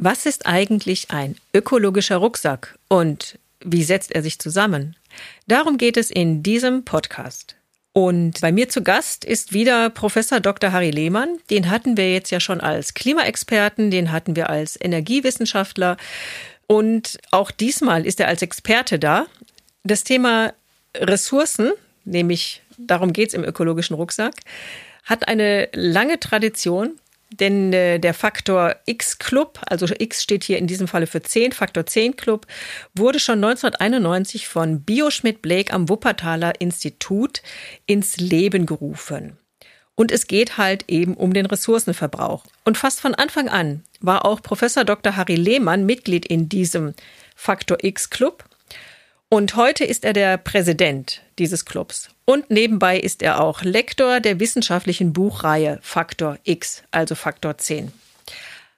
Was ist eigentlich ein ökologischer Rucksack und wie setzt er sich zusammen? Darum geht es in diesem Podcast. Und bei mir zu Gast ist wieder Professor Dr. Harry Lehmann. Den hatten wir jetzt ja schon als Klimaexperten, den hatten wir als Energiewissenschaftler. Und auch diesmal ist er als Experte da. Das Thema Ressourcen, nämlich darum geht es im ökologischen Rucksack, hat eine lange Tradition. Denn äh, der Faktor X Club, also X steht hier in diesem Falle für 10, Faktor 10 Club, wurde schon 1991 von Bioschmidt Blake am Wuppertaler Institut ins Leben gerufen. Und es geht halt eben um den Ressourcenverbrauch. Und fast von Anfang an war auch Professor Dr. Harry Lehmann Mitglied in diesem Faktor X Club. Und heute ist er der Präsident dieses Clubs. Und nebenbei ist er auch Lektor der wissenschaftlichen Buchreihe Faktor X, also Faktor 10.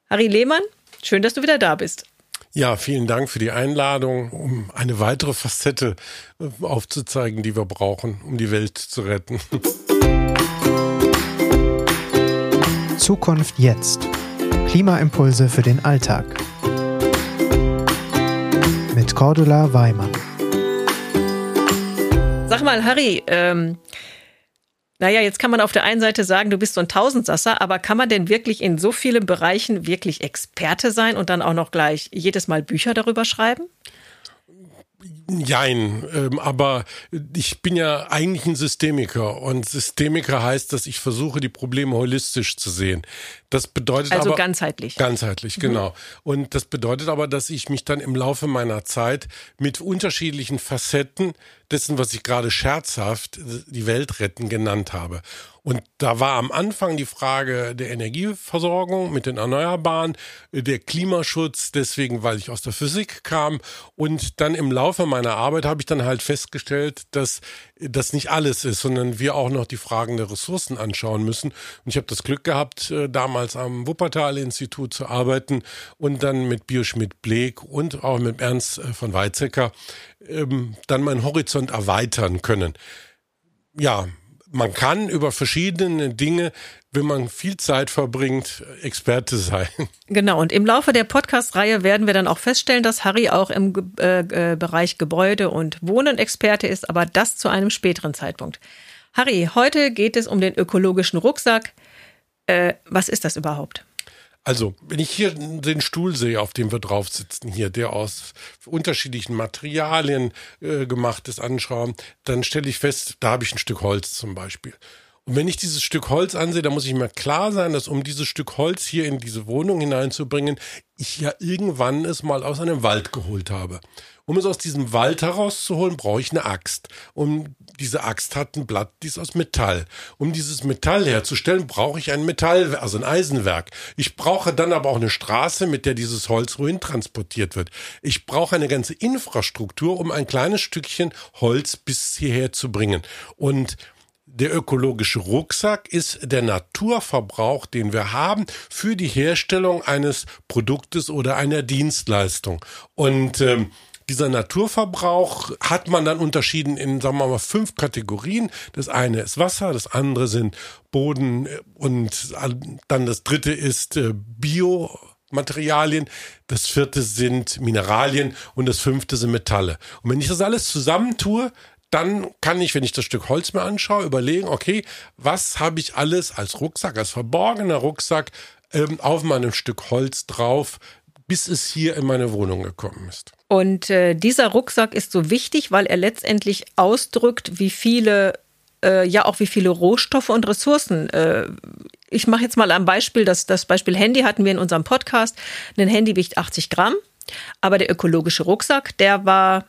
Harry Lehmann, schön, dass du wieder da bist. Ja, vielen Dank für die Einladung, um eine weitere Facette äh, aufzuzeigen, die wir brauchen, um die Welt zu retten. Zukunft jetzt. Klimaimpulse für den Alltag. Mit Cordula Weimann. Sag mal, Harry, ähm, naja, jetzt kann man auf der einen Seite sagen, du bist so ein Tausendsasser, aber kann man denn wirklich in so vielen Bereichen wirklich Experte sein und dann auch noch gleich jedes Mal Bücher darüber schreiben? Jein, ähm, aber ich bin ja eigentlich ein Systemiker und Systemiker heißt, dass ich versuche, die Probleme holistisch zu sehen. Das bedeutet also aber ganzheitlich. Ganzheitlich, mhm. genau. Und das bedeutet aber, dass ich mich dann im Laufe meiner Zeit mit unterschiedlichen Facetten dessen, was ich gerade scherzhaft die Welt retten genannt habe. Und da war am Anfang die Frage der Energieversorgung mit den Erneuerbaren, der Klimaschutz, deswegen, weil ich aus der Physik kam. Und dann im Laufe meiner Arbeit habe ich dann halt festgestellt, dass das nicht alles ist, sondern wir auch noch die Fragen der Ressourcen anschauen müssen. Und ich habe das Glück gehabt, äh, damals am Wuppertal-Institut zu arbeiten und dann mit Bioschmidt Bleek und auch mit Ernst äh, von Weizsäcker ähm, dann meinen Horizont erweitern können. Ja, man kann über verschiedene Dinge, wenn man viel Zeit verbringt, Experte sein. Genau, und im Laufe der Podcast-Reihe werden wir dann auch feststellen, dass Harry auch im äh, äh, Bereich Gebäude und Wohnen Experte ist, aber das zu einem späteren Zeitpunkt. Harry, heute geht es um den ökologischen Rucksack. Äh, was ist das überhaupt? Also, wenn ich hier den Stuhl sehe, auf dem wir drauf sitzen, hier, der aus unterschiedlichen Materialien äh, gemacht ist, anschauen, dann stelle ich fest, da habe ich ein Stück Holz zum Beispiel. Und wenn ich dieses Stück Holz ansehe, dann muss ich mir klar sein, dass um dieses Stück Holz hier in diese Wohnung hineinzubringen, ich ja irgendwann es mal aus einem Wald geholt habe. Um es aus diesem Wald herauszuholen, brauche ich eine Axt. Um diese Axt hat ein Blatt, die ist aus Metall. Um dieses Metall herzustellen, brauche ich ein Metall, also ein Eisenwerk. Ich brauche dann aber auch eine Straße, mit der dieses Holz wohin transportiert wird. Ich brauche eine ganze Infrastruktur, um ein kleines Stückchen Holz bis hierher zu bringen. Und der ökologische Rucksack ist der Naturverbrauch, den wir haben für die Herstellung eines Produktes oder einer Dienstleistung. Und ähm, dieser Naturverbrauch hat man dann unterschieden in, sagen wir mal, fünf Kategorien. Das eine ist Wasser, das andere sind Boden und dann das dritte ist äh, Bio. Materialien, das vierte sind Mineralien und das fünfte sind Metalle. Und wenn ich das alles zusammentue, dann kann ich, wenn ich das Stück Holz mir anschaue, überlegen, okay, was habe ich alles als Rucksack, als verborgener Rucksack ähm, auf meinem Stück Holz drauf, bis es hier in meine Wohnung gekommen ist. Und äh, dieser Rucksack ist so wichtig, weil er letztendlich ausdrückt, wie viele, äh, ja auch wie viele Rohstoffe und Ressourcen. Äh, ich mache jetzt mal ein Beispiel, das, das Beispiel Handy hatten wir in unserem Podcast. Ein Handy wiegt 80 Gramm, aber der ökologische Rucksack, der war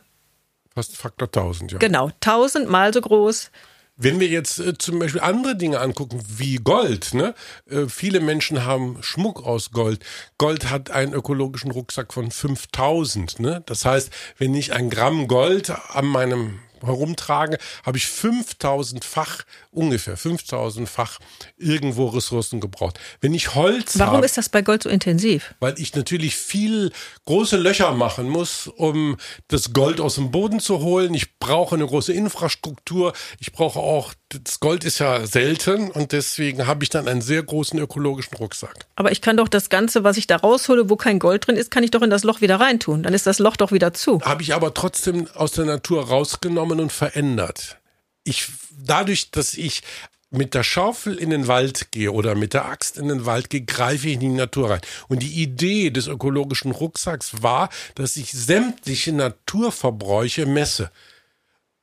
Fast Faktor 1000, ja. Genau, 1000 mal so groß. Wenn wir jetzt äh, zum Beispiel andere Dinge angucken, wie Gold, ne? Äh, viele Menschen haben Schmuck aus Gold. Gold hat einen ökologischen Rucksack von 5000, ne? Das heißt, wenn ich ein Gramm Gold an meinem herumtrage, habe ich 5000-fach, ungefähr 5000-fach irgendwo Ressourcen gebraucht. Wenn ich Holz Warum habe, ist das bei Gold so intensiv? weil ich natürlich viel große Löcher machen muss, um das Gold aus dem Boden zu holen. Ich brauche eine große Infrastruktur. Ich brauche auch, das Gold ist ja selten und deswegen habe ich dann einen sehr großen ökologischen Rucksack. Aber ich kann doch das Ganze, was ich da raushole, wo kein Gold drin ist, kann ich doch in das Loch wieder reintun. Dann ist das Loch doch wieder zu. Habe ich aber trotzdem aus der Natur rausgenommen und verändert. Ich, dadurch, dass ich mit der Schaufel in den Wald gehe oder mit der Axt in den Wald gehe, greife ich in die Natur rein. Und die Idee des ökologischen Rucksacks war, dass ich sämtliche Naturverbräuche messe.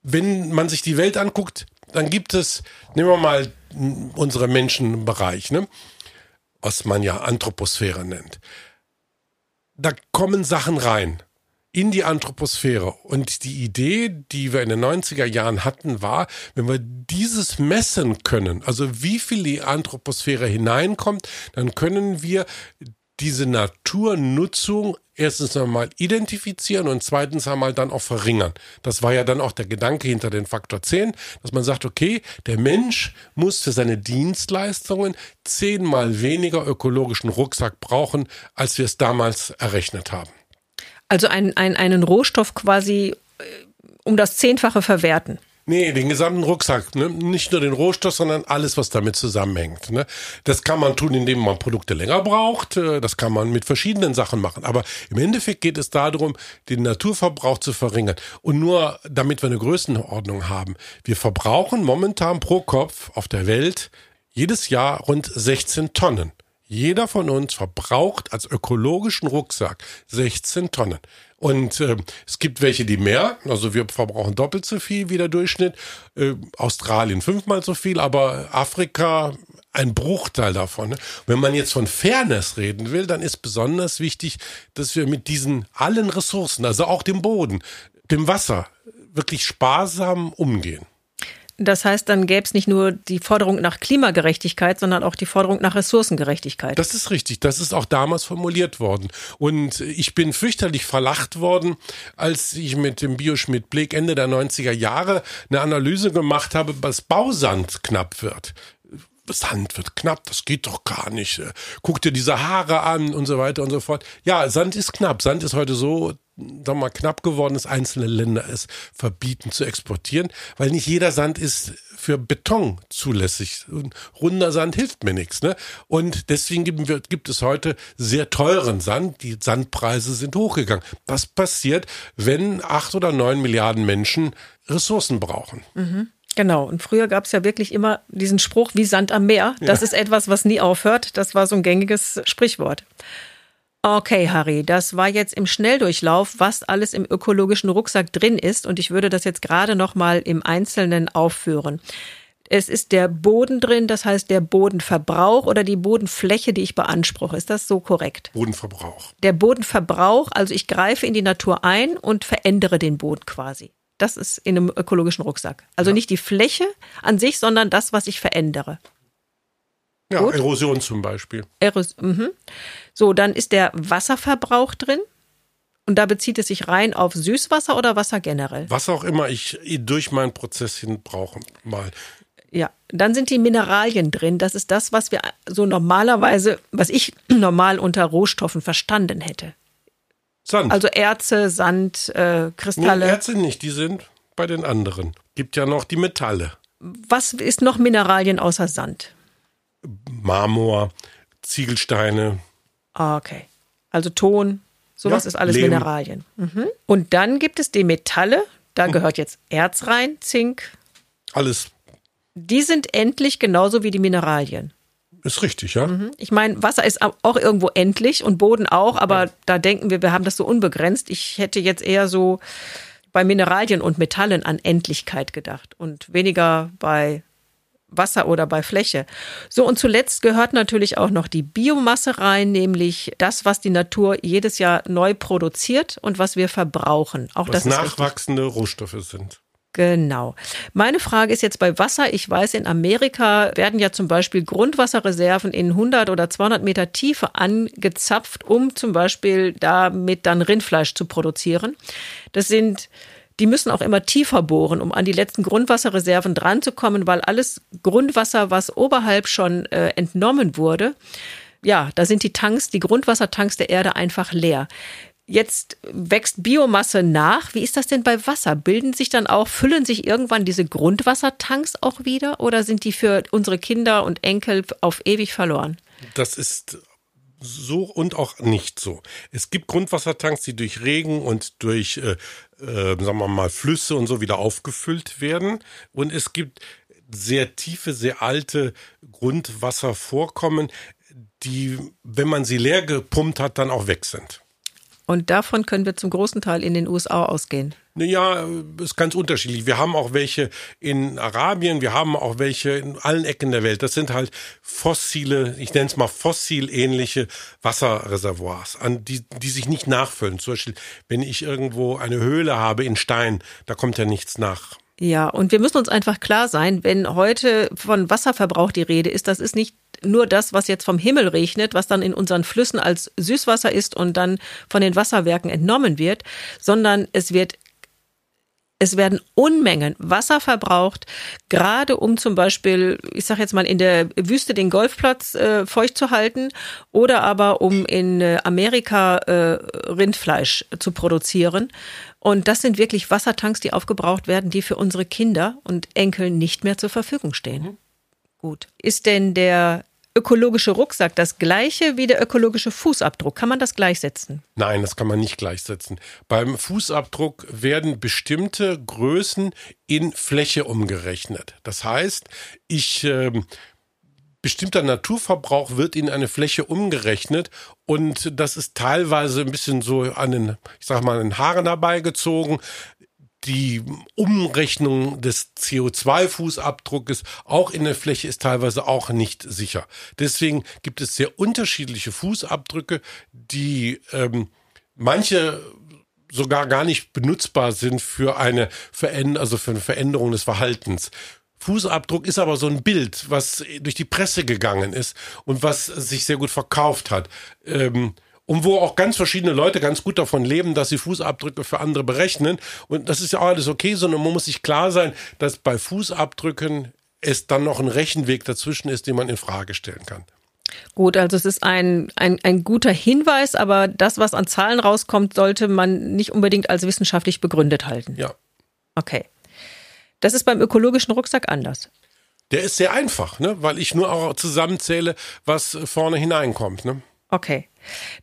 Wenn man sich die Welt anguckt, dann gibt es, nehmen wir mal unsere Menschenbereich, ne? was man ja Anthroposphäre nennt. Da kommen Sachen rein in die Anthroposphäre. Und die Idee, die wir in den 90er Jahren hatten, war, wenn wir dieses messen können, also wie viel die Anthroposphäre hineinkommt, dann können wir diese Naturnutzung erstens einmal identifizieren und zweitens einmal dann auch verringern. Das war ja dann auch der Gedanke hinter den Faktor 10, dass man sagt, okay, der Mensch muss für seine Dienstleistungen zehnmal weniger ökologischen Rucksack brauchen, als wir es damals errechnet haben. Also ein, ein, einen Rohstoff quasi äh, um das Zehnfache verwerten. Nee, den gesamten Rucksack, ne? nicht nur den Rohstoff, sondern alles, was damit zusammenhängt. Ne? Das kann man tun, indem man Produkte länger braucht. äh, Das kann man mit verschiedenen Sachen machen. Aber im Endeffekt geht es darum, den Naturverbrauch zu verringern. Und nur damit wir eine Größenordnung haben. Wir verbrauchen momentan pro Kopf auf der Welt jedes Jahr rund 16 Tonnen. Jeder von uns verbraucht als ökologischen Rucksack 16 Tonnen. Und äh, es gibt welche, die mehr, also wir verbrauchen doppelt so viel wie der Durchschnitt. Äh, Australien fünfmal so viel, aber Afrika ein Bruchteil davon. Ne? Wenn man jetzt von Fairness reden will, dann ist besonders wichtig, dass wir mit diesen allen Ressourcen, also auch dem Boden, dem Wasser, wirklich sparsam umgehen. Das heißt, dann gäbe es nicht nur die Forderung nach Klimagerechtigkeit, sondern auch die Forderung nach Ressourcengerechtigkeit. Das ist richtig. Das ist auch damals formuliert worden. Und ich bin fürchterlich verlacht worden, als ich mit dem Bioschmidt Blick Ende der 90er Jahre eine Analyse gemacht habe, dass Bausand knapp wird. Sand wird knapp, das geht doch gar nicht. Guck dir diese Haare an und so weiter und so fort. Ja, Sand ist knapp. Sand ist heute so, sagen mal, knapp geworden, dass einzelne Länder es verbieten zu exportieren, weil nicht jeder Sand ist für Beton zulässig. Und runder Sand hilft mir nichts. Ne? Und deswegen gibt, gibt es heute sehr teuren Sand. Die Sandpreise sind hochgegangen. Was passiert, wenn acht oder neun Milliarden Menschen Ressourcen brauchen? Mhm. Genau. Und früher gab es ja wirklich immer diesen Spruch wie Sand am Meer. Das ja. ist etwas, was nie aufhört. Das war so ein gängiges Sprichwort. Okay, Harry, das war jetzt im Schnelldurchlauf, was alles im ökologischen Rucksack drin ist. Und ich würde das jetzt gerade noch mal im Einzelnen aufführen. Es ist der Boden drin, das heißt der Bodenverbrauch oder die Bodenfläche, die ich beanspruche. Ist das so korrekt? Bodenverbrauch. Der Bodenverbrauch, also ich greife in die Natur ein und verändere den Boden quasi. Das ist in einem ökologischen Rucksack. Also ja. nicht die Fläche an sich, sondern das, was ich verändere. Ja, Gut. Erosion zum Beispiel. Eros mhm. So, dann ist der Wasserverbrauch drin. Und da bezieht es sich rein auf Süßwasser oder Wasser generell? Was auch immer ich durch meinen Prozess hin brauche, mal. Ja, dann sind die Mineralien drin. Das ist das, was wir so normalerweise, was ich normal unter Rohstoffen verstanden hätte. Sand. Also Erze, Sand, äh, Kristalle. Nee, Erze nicht, die sind bei den anderen. Gibt ja noch die Metalle. Was ist noch Mineralien außer Sand? Marmor, Ziegelsteine. Ah, okay. Also Ton, sowas ja, ist alles Lehm. Mineralien. Mhm. Und dann gibt es die Metalle. Da hm. gehört jetzt Erz rein, Zink. Alles. Die sind endlich genauso wie die Mineralien. Ist richtig, ja. Mhm. Ich meine, Wasser ist auch irgendwo endlich und Boden auch, aber ja. da denken wir, wir haben das so unbegrenzt. Ich hätte jetzt eher so bei Mineralien und Metallen an Endlichkeit gedacht und weniger bei Wasser oder bei Fläche. So, und zuletzt gehört natürlich auch noch die Biomasse rein, nämlich das, was die Natur jedes Jahr neu produziert und was wir verbrauchen. Auch was das nachwachsende Rohstoffe sind. Genau. Meine Frage ist jetzt bei Wasser. Ich weiß, in Amerika werden ja zum Beispiel Grundwasserreserven in 100 oder 200 Meter Tiefe angezapft, um zum Beispiel damit dann Rindfleisch zu produzieren. Das sind die müssen auch immer tiefer bohren, um an die letzten Grundwasserreserven dranzukommen, weil alles Grundwasser, was oberhalb schon äh, entnommen wurde, ja, da sind die Tanks, die Grundwassertanks der Erde einfach leer. Jetzt wächst Biomasse nach. Wie ist das denn bei Wasser? Bilden sich dann auch, füllen sich irgendwann diese Grundwassertanks auch wieder oder sind die für unsere Kinder und Enkel auf ewig verloren? Das ist so und auch nicht so. Es gibt Grundwassertanks, die durch Regen und durch, äh, äh, sagen wir mal, Flüsse und so wieder aufgefüllt werden. Und es gibt sehr tiefe, sehr alte Grundwasservorkommen, die, wenn man sie leer gepumpt hat, dann auch weg sind. Und davon können wir zum großen Teil in den USA ausgehen. Ja, ist ganz unterschiedlich. Wir haben auch welche in Arabien, wir haben auch welche in allen Ecken der Welt. Das sind halt fossile, ich nenne es mal fossilähnliche Wasserreservoirs, an die, die sich nicht nachfüllen. Zum Beispiel, wenn ich irgendwo eine Höhle habe in Stein, da kommt ja nichts nach. Ja, und wir müssen uns einfach klar sein, wenn heute von Wasserverbrauch die Rede ist, das ist nicht nur das, was jetzt vom Himmel regnet, was dann in unseren Flüssen als Süßwasser ist und dann von den Wasserwerken entnommen wird, sondern es wird es werden Unmengen Wasser verbraucht, gerade um zum Beispiel, ich sage jetzt mal, in der Wüste den Golfplatz äh, feucht zu halten oder aber um in äh, Amerika äh, Rindfleisch zu produzieren. Und das sind wirklich Wassertanks, die aufgebraucht werden, die für unsere Kinder und Enkel nicht mehr zur Verfügung stehen. Mhm. Gut. Ist denn der ökologische Rucksack das gleiche wie der ökologische Fußabdruck? Kann man das gleichsetzen? Nein, das kann man nicht gleichsetzen. Beim Fußabdruck werden bestimmte Größen in Fläche umgerechnet. Das heißt, ich äh, bestimmter Naturverbrauch wird in eine Fläche umgerechnet und das ist teilweise ein bisschen so an den, ich sag mal, an den Haaren herbeigezogen die Umrechnung des CO2-Fußabdruckes auch in der Fläche ist teilweise auch nicht sicher. Deswegen gibt es sehr unterschiedliche Fußabdrücke, die ähm, manche sogar gar nicht benutzbar sind für eine Veränderung, also für eine Veränderung des Verhaltens. Fußabdruck ist aber so ein Bild, was durch die Presse gegangen ist und was sich sehr gut verkauft hat. Ähm, und wo auch ganz verschiedene Leute ganz gut davon leben, dass sie Fußabdrücke für andere berechnen. Und das ist ja auch alles okay, sondern man muss sich klar sein, dass bei Fußabdrücken es dann noch ein Rechenweg dazwischen ist, den man in Frage stellen kann. Gut, also es ist ein, ein, ein guter Hinweis, aber das, was an Zahlen rauskommt, sollte man nicht unbedingt als wissenschaftlich begründet halten. Ja. Okay. Das ist beim ökologischen Rucksack anders. Der ist sehr einfach, ne? weil ich nur auch zusammenzähle, was vorne hineinkommt. Ne? Okay.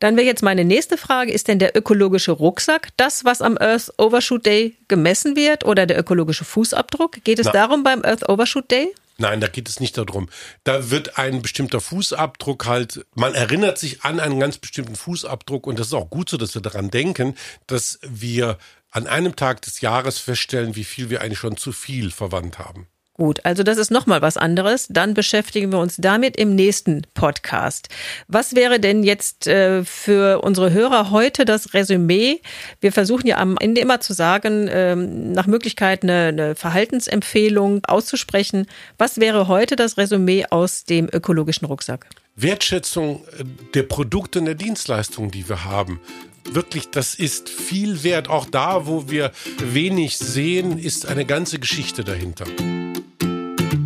Dann wäre jetzt meine nächste Frage, ist denn der ökologische Rucksack das, was am Earth Overshoot Day gemessen wird oder der ökologische Fußabdruck? Geht es Na. darum beim Earth Overshoot Day? Nein, da geht es nicht darum. Da wird ein bestimmter Fußabdruck halt, man erinnert sich an einen ganz bestimmten Fußabdruck und das ist auch gut so, dass wir daran denken, dass wir an einem Tag des Jahres feststellen, wie viel wir eigentlich schon zu viel verwandt haben. Gut, also das ist nochmal was anderes. Dann beschäftigen wir uns damit im nächsten Podcast. Was wäre denn jetzt äh, für unsere Hörer heute das Resümee? Wir versuchen ja am Ende immer zu sagen, ähm, nach Möglichkeit eine, eine Verhaltensempfehlung auszusprechen. Was wäre heute das Resümee aus dem ökologischen Rucksack? Wertschätzung äh, der Produkte und der Dienstleistungen, die wir haben wirklich, das ist viel wert. Auch da, wo wir wenig sehen, ist eine ganze Geschichte dahinter.